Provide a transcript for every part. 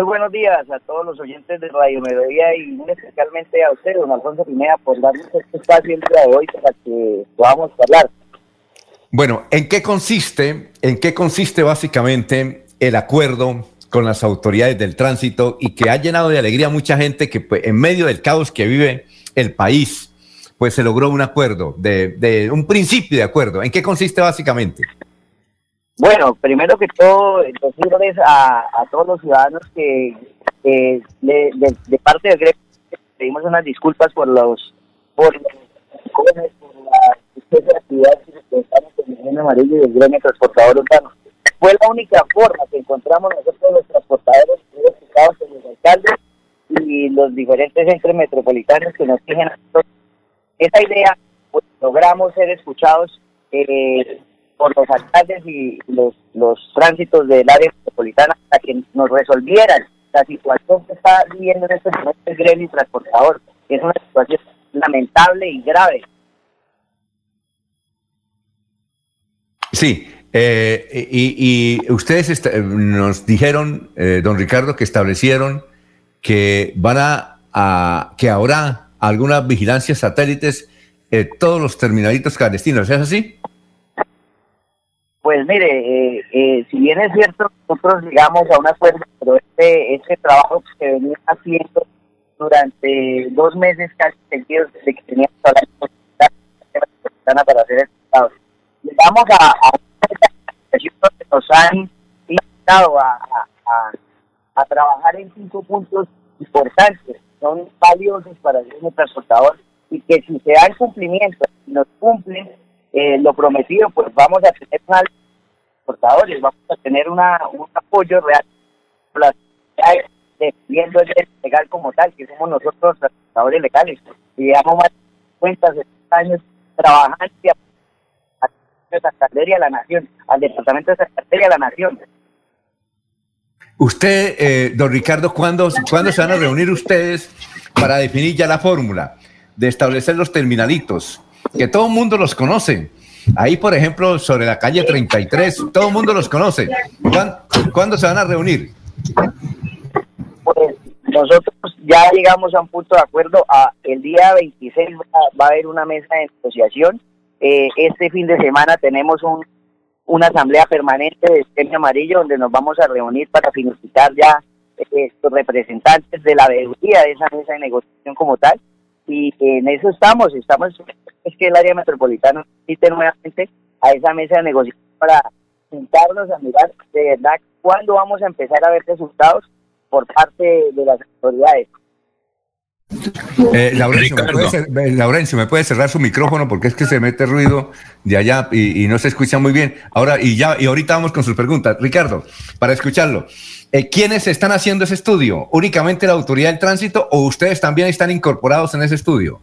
Muy buenos días a todos los oyentes de Radio Melodía y especialmente a usted, don Alfonso Pineda, por darnos este espacio el día de hoy para que podamos hablar. Bueno, ¿en qué consiste, en qué consiste básicamente el acuerdo con las autoridades del tránsito y que ha llenado de alegría a mucha gente que pues, en medio del caos que vive el país, pues se logró un acuerdo, de, un principio de acuerdo. ¿En qué consiste básicamente? Bueno, primero que todo, decirles a, a todos los ciudadanos que de, parte del gremio pedimos unas disculpas por los por, por la actividad que estamos en el amarillo y el gremio transportador urbano. Fue la única forma que encontramos nosotros los transportadores en los alcaldes y los diferentes centros metropolitanos que nos exigen esa idea, pues logramos ser escuchados eh, por los alcaldes y los, los tránsitos del área metropolitana para que nos resolvieran la situación que está viviendo en este momento el gremio transportador. Es una situación lamentable y grave. Sí, eh, y, ustedes nos dijeron, eh, don Ricardo, que establecieron que van a, que habrá algunas vigilancias satélites en todos los terminalitos clandestinos. ¿Es así? Pues mire, eh, eh, si bien es cierto, nosotros llegamos a un acuerdo, pero este, este trabajo que se venía haciendo durante dos meses casi seguidos desde que teníamos la para hacer estados. Llegamos a, a que nos han invitado a, a, trabajar en cinco puntos importantes, son valiosos para el transportador y que si se da el cumplimiento, si nos cumplen, eh, lo prometido, pues vamos a tener más vamos a tener una, un apoyo real defendiendo el legal como tal, que somos nosotros los transportadores legales. Y llevamos más de cuentas de años trabajando a Santander y a la Nación, al Departamento de Santander y a la Nación. Usted, eh, don Ricardo, ¿cuándo, ¿cuándo se van a reunir ustedes para definir ya la fórmula de establecer los terminalitos? Que todo el mundo los conoce. Ahí, por ejemplo, sobre la calle 33, todo el mundo los conoce. ¿Cuándo, se van a reunir? Pues nosotros ya llegamos a un punto de acuerdo. A, el día 26 va, a haber una mesa de negociación. Eh, este fin de semana tenemos un, una asamblea permanente de Esquema Amarillo donde nos vamos a reunir para finiquitar ya eh, los representantes de la veeduría de esa mesa de negociación como tal. Y en eso estamos, estamos es que el área metropolitana invite nuevamente a esa mesa de negociación para sentarnos a mirar de verdad cuándo vamos a empezar a ver resultados por parte de las autoridades. Eh, Laurencio, ¿me puede, cerrar su micrófono? Porque es que se mete ruido de allá y, no se escucha muy bien. Ahora, y ya, y ahorita vamos con sus preguntas. Ricardo, para escucharlo, eh, ¿quiénes están haciendo ese estudio? ¿Únicamente la autoridad del tránsito o ustedes también están incorporados en ese estudio?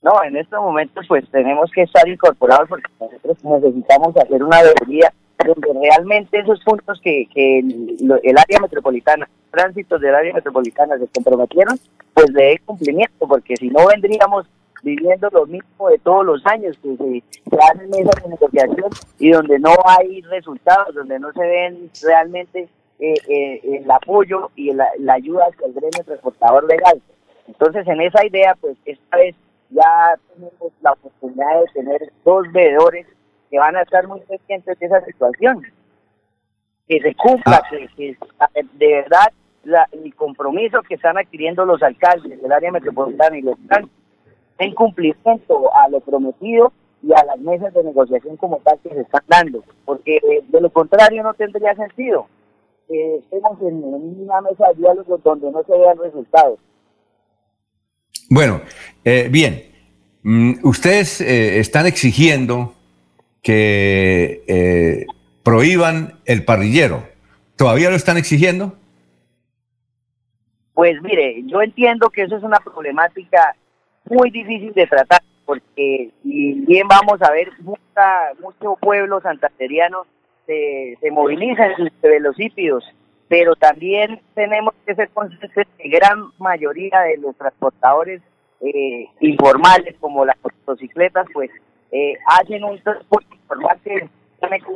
No, en estos momentos pues tenemos que estar incorporados porque nosotros necesitamos hacer una debería donde realmente esos puntos que, que el, área metropolitana, tránsitos del área metropolitana se comprometieron, pues de cumplimiento, porque si no vendríamos viviendo lo mismo de todos los años, que se, hacen mesas de negociación y donde no hay resultados, donde no se ven realmente eh, eh, el apoyo y la, la ayuda hacia el gremio transportador legal. Entonces, en esa idea, pues esta vez ya tenemos la oportunidad de tener dos veedores que van a estar muy pendientes de esa situación. Que se cumpla, ah. que, de verdad el compromiso que están adquiriendo los alcaldes del área metropolitana y los están en cumplimiento a lo prometido y a las mesas de negociación como tal que se están dando, porque de lo contrario no tendría sentido que estemos en una mesa de diálogo donde no se vean resultados. Bueno, eh, bien, ustedes eh, están exigiendo que eh, prohíban el parrillero. ¿Todavía lo están exigiendo? Pues mire, yo entiendo que eso es una problemática muy difícil de tratar, porque si bien vamos a ver mucha, mucho pueblo santanderiano se, se moviliza en sus velocípedos, pero también tenemos que ser conscientes que gran mayoría de los transportadores eh, informales como las motocicletas, pues eh, hacen un transporte informal que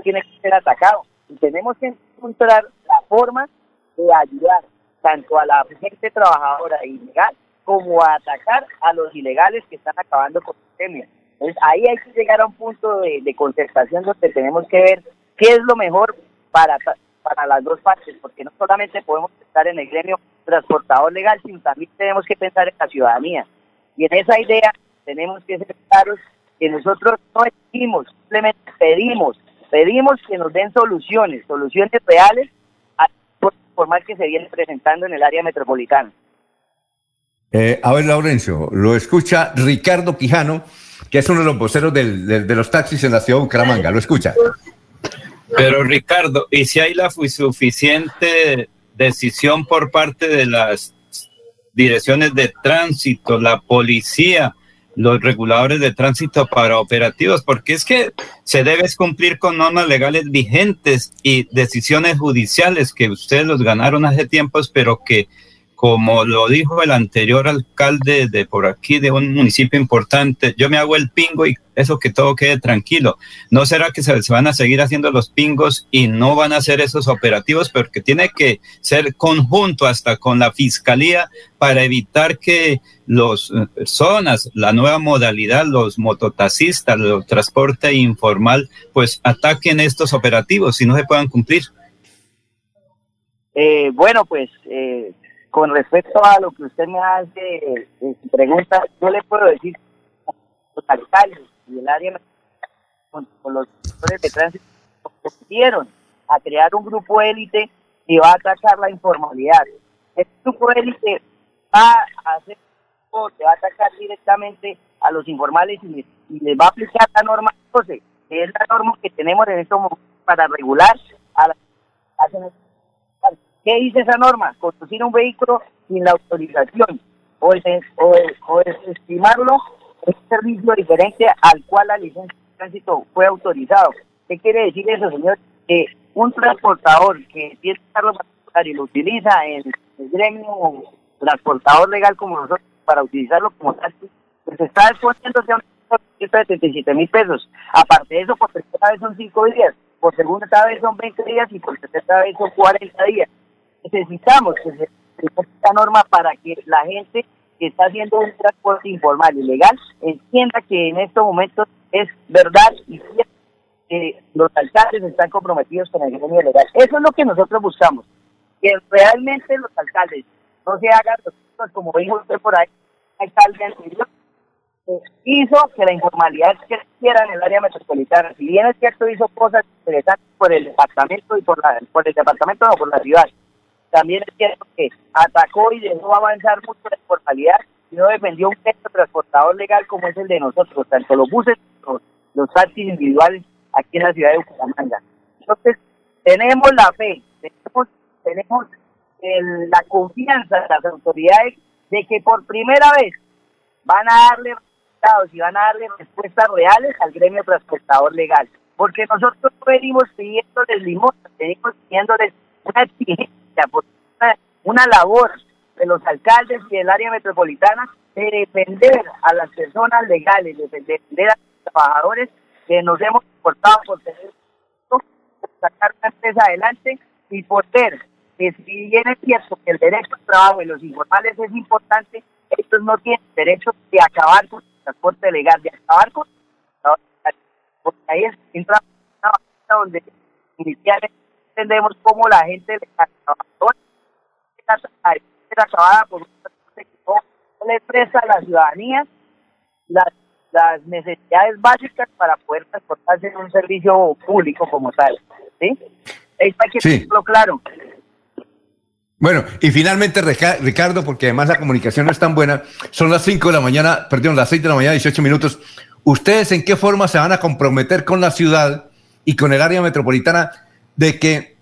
tiene que ser atacado. Y tenemos que encontrar la forma de ayudar tanto a la gente trabajadora ilegal como a atacar a los ilegales que están acabando con la pandemia. Entonces ahí hay que llegar a un punto de, de contestación donde tenemos que ver qué es lo mejor para, para las dos partes, porque no solamente podemos estar en el gremio transportador legal, sino también tenemos que pensar en la ciudadanía. Y en esa idea tenemos que ser claros que nosotros no exigimos, simplemente pedimos, pedimos que nos den soluciones, soluciones reales al formal que se viene presentando en el área metropolitana. Eh, a ver, Laurencio, lo escucha Ricardo Quijano, que es uno de los voceros del, de los taxis en la ciudad de Bucaramanga. Lo escucha. Pero Ricardo, ¿y si hay la suficiente decisión por parte de las direcciones de tránsito, la policía, los reguladores de tránsito para operativos? Porque es que se debe cumplir con normas legales vigentes y decisiones judiciales que ustedes los ganaron hace tiempos, pero que como lo dijo el anterior alcalde de por aquí, de un municipio importante, yo me hago el pingo y eso que todo quede tranquilo. ¿No será que se, van a seguir haciendo los pingos y no van a hacer esos operativos? Porque tiene que ser conjunto hasta con la fiscalía para evitar que las eh, personas, la nueva modalidad, los mototaxistas, el transporte informal, pues ataquen estos operativos y no se puedan cumplir. Eh, bueno, pues eh, con respecto a lo que usted me hace en su pregunta, yo le puedo decir los alcaldes y el área con, los sectores de tránsito pusieron a crear un grupo élite que va a atacar la informalidad. Este grupo élite va a hacer que va a atacar directamente a los informales y les, va a aplicar la norma 12, que es la norma que tenemos en estos momentos para regular a las ¿Qué dice esa norma? Conducir un vehículo sin la autorización o, o, estimarlo es un servicio diferente al cual la licencia de tránsito fue autorizado. ¿Qué quiere decir eso, señor? Que un transportador que tiene carro particular y lo utiliza en el gremio transportador legal como nosotros para utilizarlo como taxi, pues está exponiéndose a un de 77 mil pesos. Aparte de eso, por tercera vez son 5 días, por segunda vez son 20 días y por tercera vez son 40 días necesitamos que esta norma para que la gente que está haciendo un transporte informal y legal entienda que en estos momentos es verdad y cierto que los alcaldes están comprometidos con el gremio legal. Eso es lo que nosotros buscamos, que realmente los alcaldes no se hagan los como dijo usted por ahí, alcalde anterior, hizo que la informalidad creciera en el área metropolitana. Si bien es cierto, hizo cosas interesantes por el departamento y por, la, por el departamento, no por la ciudad también es cierto que atacó y dejó avanzar mucho la informalidad y no defendió un centro transportador legal como es el de nosotros, tanto los buses como los taxis individuales aquí en la ciudad de Bucaramanga. Entonces, tenemos la fe, tenemos, tenemos la confianza de las autoridades de que por primera vez van a darle resultados y van a darle respuestas reales al gremio transportador legal. Porque nosotros venimos pidiéndoles limosnas, venimos pidiéndoles una exigencia por una, labor de los alcaldes y del área metropolitana de defender a las personas legales, de defender a los trabajadores que nos hemos portado por tener sacar una empresa adelante y por ser que si bien es cierto que el derecho al trabajo y los informales es importante, estos no tienen derecho de acabar con el transporte legal, de acabar con porque ahí es entra una donde inicialmente entendemos cómo la gente acabada por le expresa a la ciudadanía las, las necesidades básicas para poder transportarse en un servicio público como tal. ¿sí? Hay que tenerlo claro. Bueno, y finalmente, Ricardo, porque además la comunicación no es tan buena, son las 5 de la mañana, perdón, las 6 de la mañana, 18 minutos. ¿Ustedes en qué forma se van a comprometer con la ciudad y con el área metropolitana de que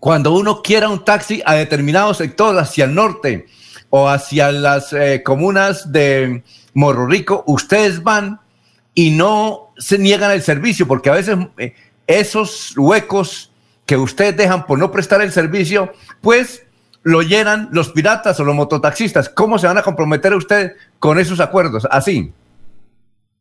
cuando uno quiera un taxi a determinado sector, hacia el norte o hacia las eh, comunas de Morro Rico, ustedes van y no se niegan el servicio, porque a veces eh, esos huecos que ustedes dejan por no prestar el servicio, pues lo llenan los piratas o los mototaxistas. ¿Cómo se van a comprometer ustedes con esos acuerdos? Así.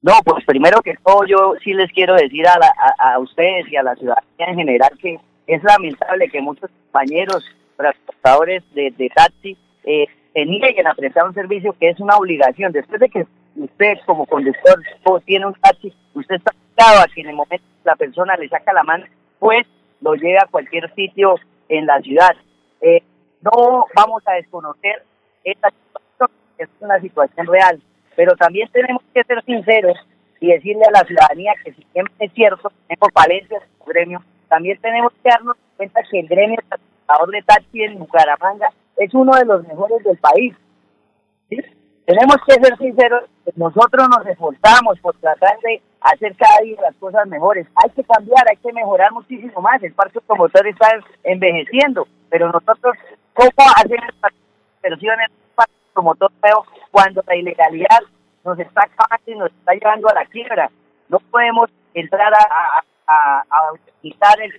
No, pues primero que todo yo sí les quiero decir a, a, ustedes y a la ciudadanía en general que es lamentable que muchos compañeros transportadores de, de taxi eh, se nieguen a prestar un servicio que es una obligación. Después de que usted como conductor tiene un taxi, usted está obligado a que en el momento la persona le saca la mano, pues lo lleve a cualquier sitio en la ciudad. Eh, no vamos a desconocer esta situación, es una situación real, pero también tenemos que ser sinceros y decirle a la ciudadanía que si siempre es cierto, tenemos falencias en el gremio, también tenemos que darnos cuenta que el gremio de taxi en Bucaramanga es uno de los mejores del país. Tenemos que ser sinceros, nosotros nos esforzamos por tratar de hacer cada día las cosas mejores. Hay que cambiar, hay que mejorar muchísimo más. El parque automotor está envejeciendo, pero nosotros, ¿cómo hacer las inversiones el parque automotor cuando la ilegalidad nos está acabando y nos está llevando a la quiebra? No podemos entrar a, a, a utilizar el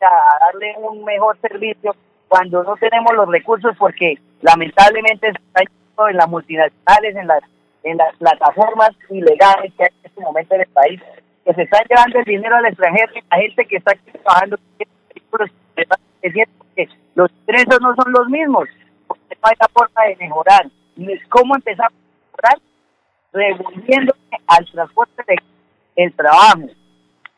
a darle un mejor servicio cuando no tenemos los recursos porque lamentablemente se está en las multinacionales, en las en las plataformas ilegales que hay en este momento en el país, que se están llevando el dinero al extranjero y la gente que está aquí trabajando que los ingresos no son los mismos, no hay la forma de mejorar. ¿Cómo empezar a mejorar? Revolviendo al transporte del el trabajo.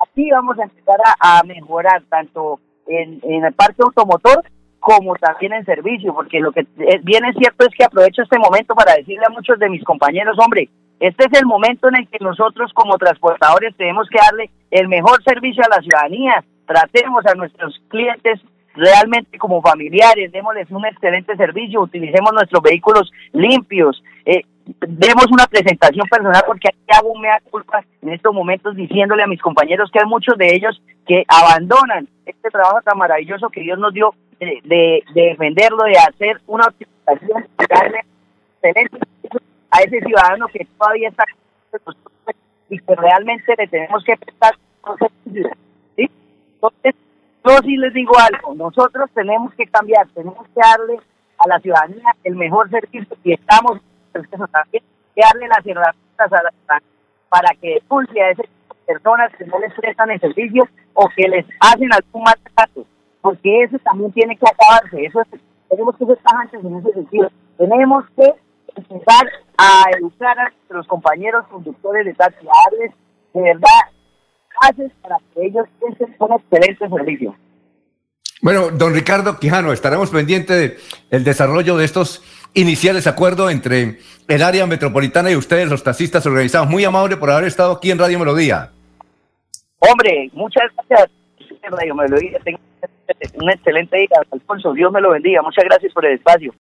Aquí vamos a empezar a, mejorar tanto en, en el parque automotor como también en servicio, porque lo que bien es cierto es que aprovecho este momento para decirle a muchos de mis compañeros, hombre, este es el momento en el que nosotros como transportadores tenemos que darle el mejor servicio a la ciudadanía, tratemos a nuestros clientes realmente como familiares, démosles un excelente servicio, utilicemos nuestros vehículos limpios, eh, demos una presentación personal porque aquí hago mea culpa en estos momentos diciéndole a mis compañeros que hay muchos de ellos que abandonan este trabajo tan maravilloso que Dios nos dio de, defenderlo, de hacer una optimización, de darle excelente a ese ciudadano que todavía está y que realmente le tenemos que prestar. Entonces, yo sí les digo algo, nosotros tenemos que cambiar, tenemos que darle a la ciudadanía el mejor servicio y estamos también que darle las herramientas a la para que expulse a esas personas que no les prestan el servicio o que les hacen algún maltrato porque eso también tiene que acabarse. Eso tenemos que ser tajantes en ese sentido. Tenemos que empezar a educar a nuestros compañeros conductores de taxi, de verdad haces para que ellos piensen un excelente servicio. Bueno, don Ricardo Quijano, estaremos pendientes del desarrollo de estos iniciales acuerdos entre el área metropolitana y ustedes, los taxistas organizados. Muy amable por haber estado aquí en Radio Melodía. Hombre, muchas gracias. Radio Melodía. Tengo un excelente día, Alfonso. Dios me lo bendiga. Muchas gracias por el espacio.